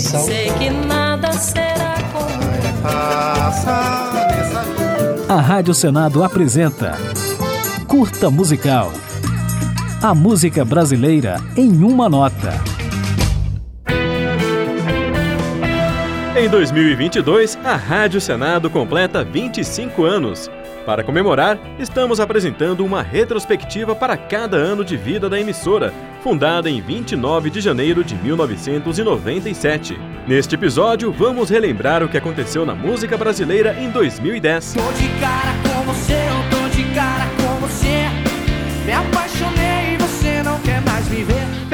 Sei que nada será como Passa nessa vida. A Rádio Senado apresenta Curta Musical. A música brasileira em uma nota. Em 2022, a Rádio Senado completa 25 anos. Para comemorar, estamos apresentando uma retrospectiva para cada ano de vida da emissora, fundada em 29 de janeiro de 1997. Neste episódio, vamos relembrar o que aconteceu na música brasileira em 2010. Tô de cara com você, eu tô de cara com você.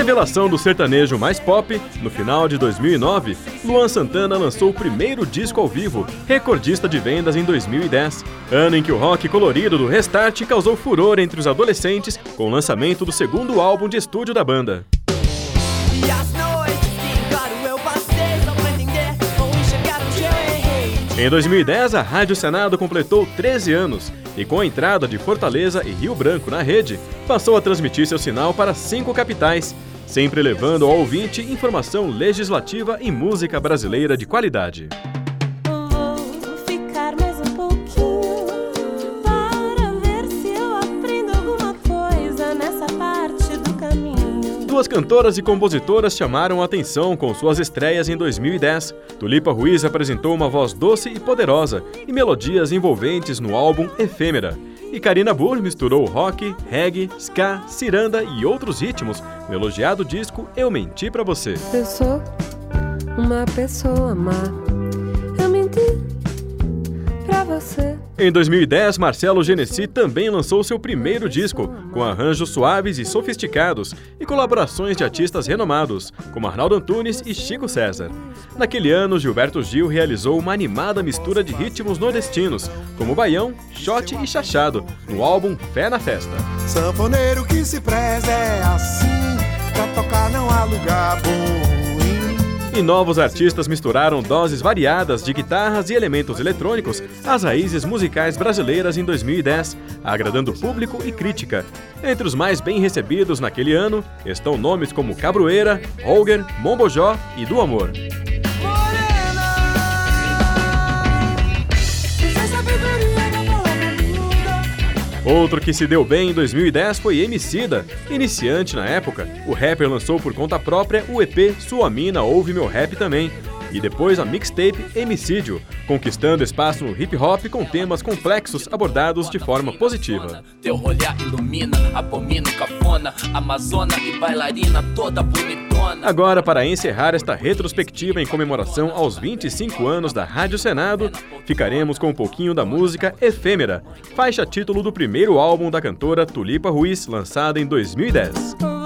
Revelação do sertanejo mais pop, no final de 2009, Luan Santana lançou o primeiro disco ao vivo, recordista de vendas em 2010, ano em que o rock colorido do Restart causou furor entre os adolescentes com o lançamento do segundo álbum de estúdio da banda. Em 2010, a Rádio Senado completou 13 anos e, com a entrada de Fortaleza e Rio Branco na rede, passou a transmitir seu sinal para cinco capitais, sempre levando ao ouvinte informação legislativa e música brasileira de qualidade. Duas cantoras e compositoras chamaram a atenção com suas estreias em 2010. Tulipa Ruiz apresentou uma voz doce e poderosa e melodias envolventes no álbum Efêmera. E Karina Burr misturou rock, reggae, ska, ciranda e outros ritmos no elogiado disco Eu Menti Pra Você. Eu sou uma pessoa má. Eu menti pra você. Em 2010, Marcelo Genesi também lançou seu primeiro disco, com arranjos suaves e sofisticados e colaborações de artistas renomados, como Arnaldo Antunes e Chico César. Naquele ano, Gilberto Gil realizou uma animada mistura de ritmos nordestinos, como baião, shot e chachado, no álbum Fé na Festa. Sanfoneiro que se preza é assim. Pra tocar não há lugar bom. E novos artistas misturaram doses variadas de guitarras e elementos eletrônicos às raízes musicais brasileiras em 2010, agradando público e crítica. Entre os mais bem recebidos naquele ano estão nomes como Cabroeira, Holger, Mombojó e Do Amor. Outro que se deu bem em 2010 foi Emicida. Iniciante na época, o rapper lançou por conta própria o EP Sua Mina Ouve Meu Rap também, e depois a mixtape Emicídio, conquistando espaço no hip hop com temas complexos abordados de forma positiva. Teu olhar ilumina, abomino cafona, amazona e bailarina toda bonitona. Agora, para encerrar esta retrospectiva em comemoração aos 25 anos da Rádio Senado, ficaremos com um pouquinho da música Efêmera, faixa título do primeiro álbum da cantora Tulipa Ruiz, lançada em 2010.